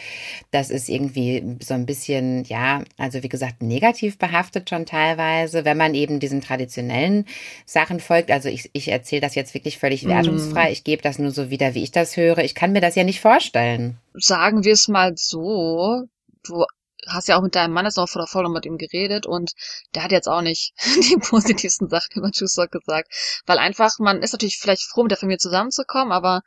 das ist irgendwie so ein bisschen, ja, also wie gesagt, negativ behaftet schon teilweise, wenn man eben diesen traditionellen Sachen folgt. Also ich, ich erzähle das jetzt wirklich völlig mhm. wertungsfrei. Ich gebe das nur so wieder, wie ich das höre. Ich kann mir das ja nicht vorstellen. Sagen wir es mal so, du hast ja auch mit deinem Mann jetzt noch vor der Folge mit ihm geredet und der hat jetzt auch nicht die positivsten Sachen über Chuseok gesagt. Weil einfach, man ist natürlich vielleicht froh, mit der Familie zusammenzukommen, aber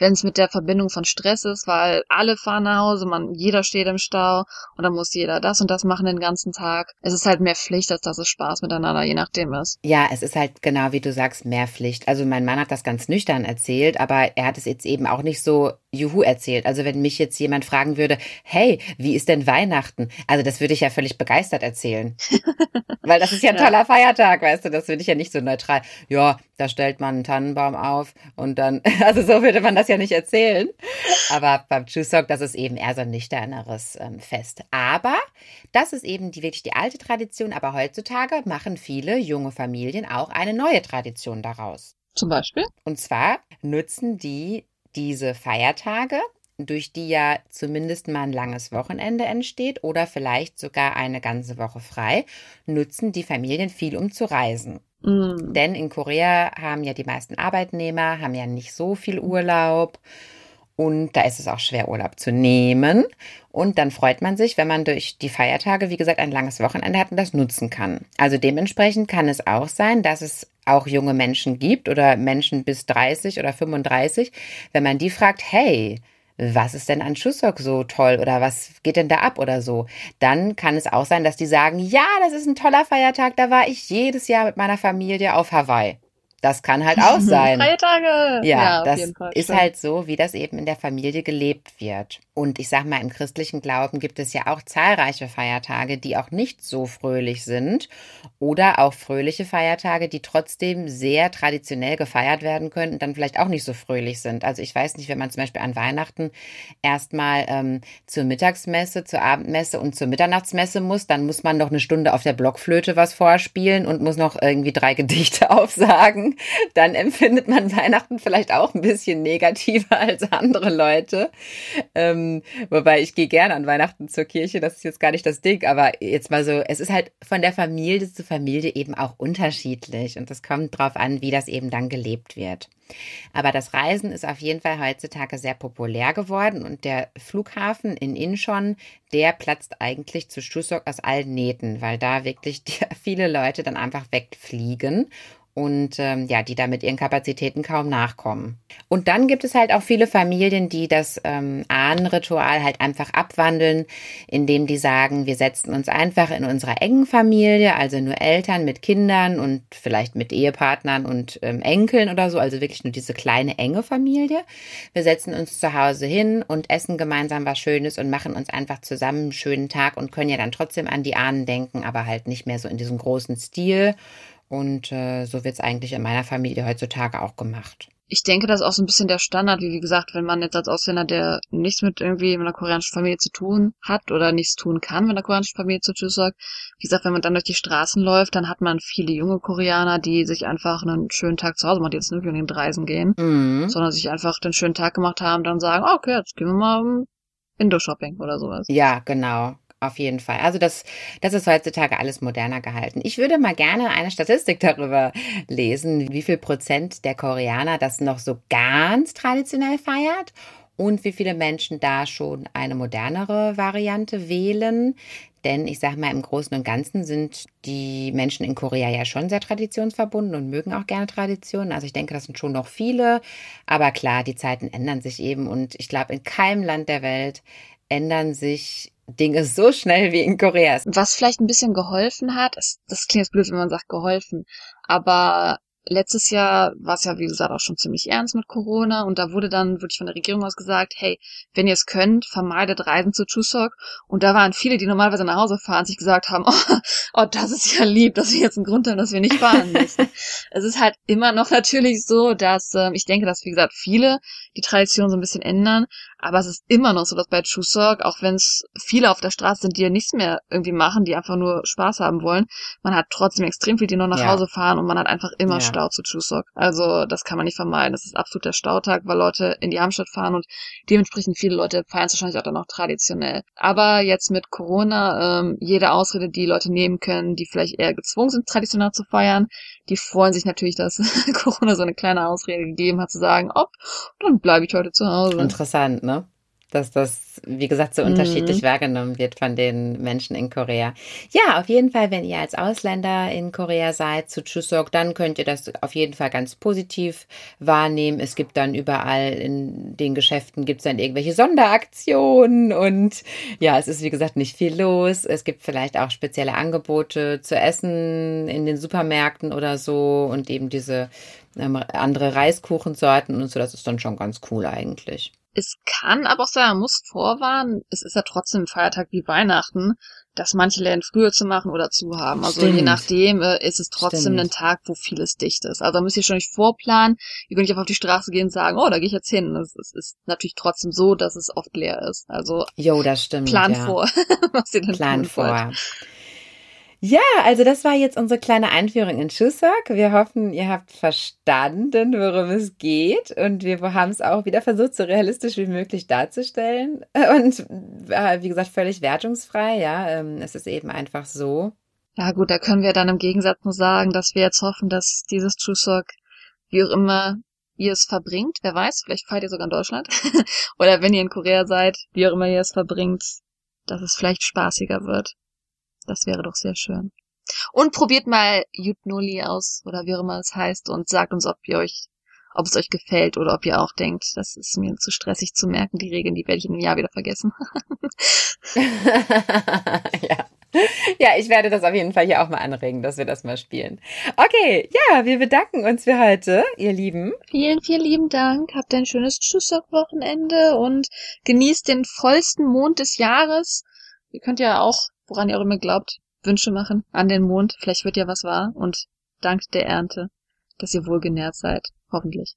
wenn es mit der Verbindung von Stress ist, weil alle fahren nach Hause, man, jeder steht im Stau und dann muss jeder das und das machen den ganzen Tag. Es ist halt mehr Pflicht, als dass es Spaß miteinander, je nachdem ist. Ja, es ist halt genau wie du sagst, mehr Pflicht. Also mein Mann hat das ganz nüchtern erzählt, aber er hat es jetzt eben auch nicht so Juhu erzählt. Also wenn mich jetzt jemand fragen würde, hey, wie ist denn Weihnachten? Also das würde ich ja völlig begeistert erzählen. Weil das ist ja ein toller. Feiertag, weißt du, das würde ich ja nicht so neutral. Ja, da stellt man einen Tannenbaum auf und dann, also so würde man das ja nicht erzählen. Aber beim Chuseok, das ist eben eher so ein nüchterneres ähm, Fest. Aber das ist eben die, wirklich die alte Tradition. Aber heutzutage machen viele junge Familien auch eine neue Tradition daraus. Zum Beispiel? Und zwar nutzen die diese Feiertage, durch die ja zumindest mal ein langes Wochenende entsteht oder vielleicht sogar eine ganze Woche frei, nutzen die Familien viel, um zu reisen. Mm. Denn in Korea haben ja die meisten Arbeitnehmer, haben ja nicht so viel Urlaub. Und da ist es auch schwer, Urlaub zu nehmen. Und dann freut man sich, wenn man durch die Feiertage, wie gesagt, ein langes Wochenende hat und das nutzen kann. Also dementsprechend kann es auch sein, dass es auch junge Menschen gibt oder Menschen bis 30 oder 35, wenn man die fragt, hey, was ist denn an Chuseok so toll oder was geht denn da ab oder so, dann kann es auch sein, dass die sagen, ja, das ist ein toller Feiertag, da war ich jedes Jahr mit meiner Familie auf Hawaii. Das kann halt auch sein. Freie Tage. Ja, ja das ist Stimmt. halt so, wie das eben in der Familie gelebt wird. Und ich sag mal, im christlichen Glauben gibt es ja auch zahlreiche Feiertage, die auch nicht so fröhlich sind. Oder auch fröhliche Feiertage, die trotzdem sehr traditionell gefeiert werden können und dann vielleicht auch nicht so fröhlich sind. Also ich weiß nicht, wenn man zum Beispiel an Weihnachten erstmal ähm, zur Mittagsmesse, zur Abendmesse und zur Mitternachtsmesse muss, dann muss man noch eine Stunde auf der Blockflöte was vorspielen und muss noch irgendwie drei Gedichte aufsagen dann empfindet man Weihnachten vielleicht auch ein bisschen negativer als andere Leute. Ähm, wobei ich gehe gerne an Weihnachten zur Kirche, das ist jetzt gar nicht das Ding, aber jetzt mal so, es ist halt von der Familie zu Familie eben auch unterschiedlich und es kommt drauf an, wie das eben dann gelebt wird. Aber das Reisen ist auf jeden Fall heutzutage sehr populär geworden und der Flughafen in Incheon, der platzt eigentlich zu Chuseok aus allen Nähten, weil da wirklich viele Leute dann einfach wegfliegen und ähm, ja, die da mit ihren Kapazitäten kaum nachkommen. Und dann gibt es halt auch viele Familien, die das ähm, Ahnenritual halt einfach abwandeln, indem die sagen, wir setzen uns einfach in unserer engen Familie, also nur Eltern mit Kindern und vielleicht mit Ehepartnern und ähm, Enkeln oder so, also wirklich nur diese kleine enge Familie. Wir setzen uns zu Hause hin und essen gemeinsam was Schönes und machen uns einfach zusammen einen schönen Tag und können ja dann trotzdem an die Ahnen denken, aber halt nicht mehr so in diesem großen Stil. Und äh, so wird es eigentlich in meiner Familie heutzutage auch gemacht. Ich denke, das ist auch so ein bisschen der Standard, wie wie gesagt, wenn man jetzt als Ausländer, der nichts mit irgendwie mit einer koreanischen Familie zu tun hat oder nichts tun kann, wenn eine koreanische Familie zu tun sagt. Wie gesagt, wenn man dann durch die Straßen läuft, dann hat man viele junge Koreaner, die sich einfach einen schönen Tag zu Hause machen, die jetzt nicht unbedingt reisen gehen, mhm. sondern sich einfach den schönen Tag gemacht haben, dann sagen, oh, okay, jetzt gehen wir mal Indo-Shopping oder sowas. Ja, genau. Auf jeden Fall. Also das, das ist heutzutage alles moderner gehalten. Ich würde mal gerne eine Statistik darüber lesen, wie viel Prozent der Koreaner das noch so ganz traditionell feiert und wie viele Menschen da schon eine modernere Variante wählen. Denn ich sage mal, im Großen und Ganzen sind die Menschen in Korea ja schon sehr traditionsverbunden und mögen auch gerne Traditionen. Also ich denke, das sind schon noch viele. Aber klar, die Zeiten ändern sich eben. Und ich glaube, in keinem Land der Welt ändern sich Dinge so schnell wie in Korea. Was vielleicht ein bisschen geholfen hat, das klingt jetzt blöd, wenn man sagt geholfen, aber letztes Jahr war es ja, wie gesagt, auch schon ziemlich ernst mit Corona und da wurde dann wirklich von der Regierung aus gesagt, hey, wenn ihr es könnt, vermeidet Reisen zu Chuseok. Und da waren viele, die normalerweise nach Hause fahren, sich gesagt haben, oh, oh das ist ja lieb, dass wir jetzt einen Grund haben, dass wir nicht fahren müssen. es ist halt immer noch natürlich so, dass ähm, ich denke, dass, wie gesagt, viele die Tradition so ein bisschen ändern, aber es ist immer noch so, dass bei Chuseok, auch wenn es viele auf der Straße sind, die ja nichts mehr irgendwie machen, die einfach nur Spaß haben wollen, man hat trotzdem extrem viel, die noch nach ja. Hause fahren und man hat einfach immer ja. Stau zu Chuseok. Also das kann man nicht vermeiden. Das ist absolut der Stautag, weil Leute in die Hauptstadt fahren und dementsprechend viele Leute feiern es wahrscheinlich auch dann noch traditionell. Aber jetzt mit Corona, ähm, jede Ausrede, die Leute nehmen können, die vielleicht eher gezwungen sind, traditionell zu feiern, die freuen sich natürlich, dass Corona so eine kleine Ausrede gegeben hat, zu sagen, ob, dann bleibe ich heute zu Hause. Interessant, ne? Dass das, wie gesagt, so unterschiedlich mhm. wahrgenommen wird von den Menschen in Korea. Ja, auf jeden Fall, wenn ihr als Ausländer in Korea seid zu Chuseok, dann könnt ihr das auf jeden Fall ganz positiv wahrnehmen. Es gibt dann überall in den Geschäften gibt es dann irgendwelche Sonderaktionen und ja, es ist wie gesagt nicht viel los. Es gibt vielleicht auch spezielle Angebote zu essen in den Supermärkten oder so und eben diese ähm, andere Reiskuchensorten und so. Das ist dann schon ganz cool eigentlich. Es kann aber auch sein, man muss vorwarnen, es ist ja trotzdem ein Feiertag wie Weihnachten, dass manche Läden früher zu machen oder zu haben. Also Stimmt. je nachdem äh, ist es trotzdem Stimmt. ein Tag, wo vieles dicht ist. Also da müsst ihr schon nicht vorplanen. Ihr könnt nicht einfach auf die Straße gehen und sagen, oh, da gehe ich jetzt hin. Es, es ist natürlich trotzdem so, dass es oft leer ist. Also jo, das stimmt. Plan ja. vor, was ihr dann Plan vor. Wollt. Ja, also das war jetzt unsere kleine Einführung in Chuseok. Wir hoffen, ihr habt verstanden, worum es geht. Und wir haben es auch wieder versucht, so realistisch wie möglich darzustellen. Und äh, wie gesagt, völlig wertungsfrei. Ja, ähm, es ist eben einfach so. Ja gut, da können wir dann im Gegensatz nur sagen, dass wir jetzt hoffen, dass dieses Chuseok, wie auch immer ihr es verbringt, wer weiß, vielleicht feiert ihr sogar in Deutschland. Oder wenn ihr in Korea seid, wie auch immer ihr es verbringt, dass es vielleicht spaßiger wird. Das wäre doch sehr schön. Und probiert mal Jutnoli aus oder wie auch immer es heißt und sagt uns, ob ihr euch, ob es euch gefällt oder ob ihr auch denkt, das ist mir zu stressig zu merken, die Regeln, die werde ich in einem Jahr wieder vergessen. ja. Ja, ich werde das auf jeden Fall hier auch mal anregen, dass wir das mal spielen. Okay, ja, wir bedanken uns für heute, ihr Lieben. Vielen, vielen lieben Dank. Habt ein schönes Chuseok-Wochenende und genießt den vollsten Mond des Jahres. Ihr könnt ja auch woran ihr auch immer glaubt, Wünsche machen an den Mond. Vielleicht wird ja was wahr und dank der Ernte, dass ihr wohlgenährt seid. Hoffentlich.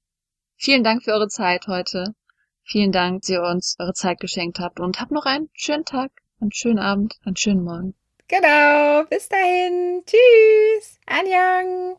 Vielen Dank für eure Zeit heute. Vielen Dank, dass ihr uns eure Zeit geschenkt habt und habt noch einen schönen Tag, einen schönen Abend, einen schönen Morgen. Genau. Bis dahin. Tschüss. Anjang.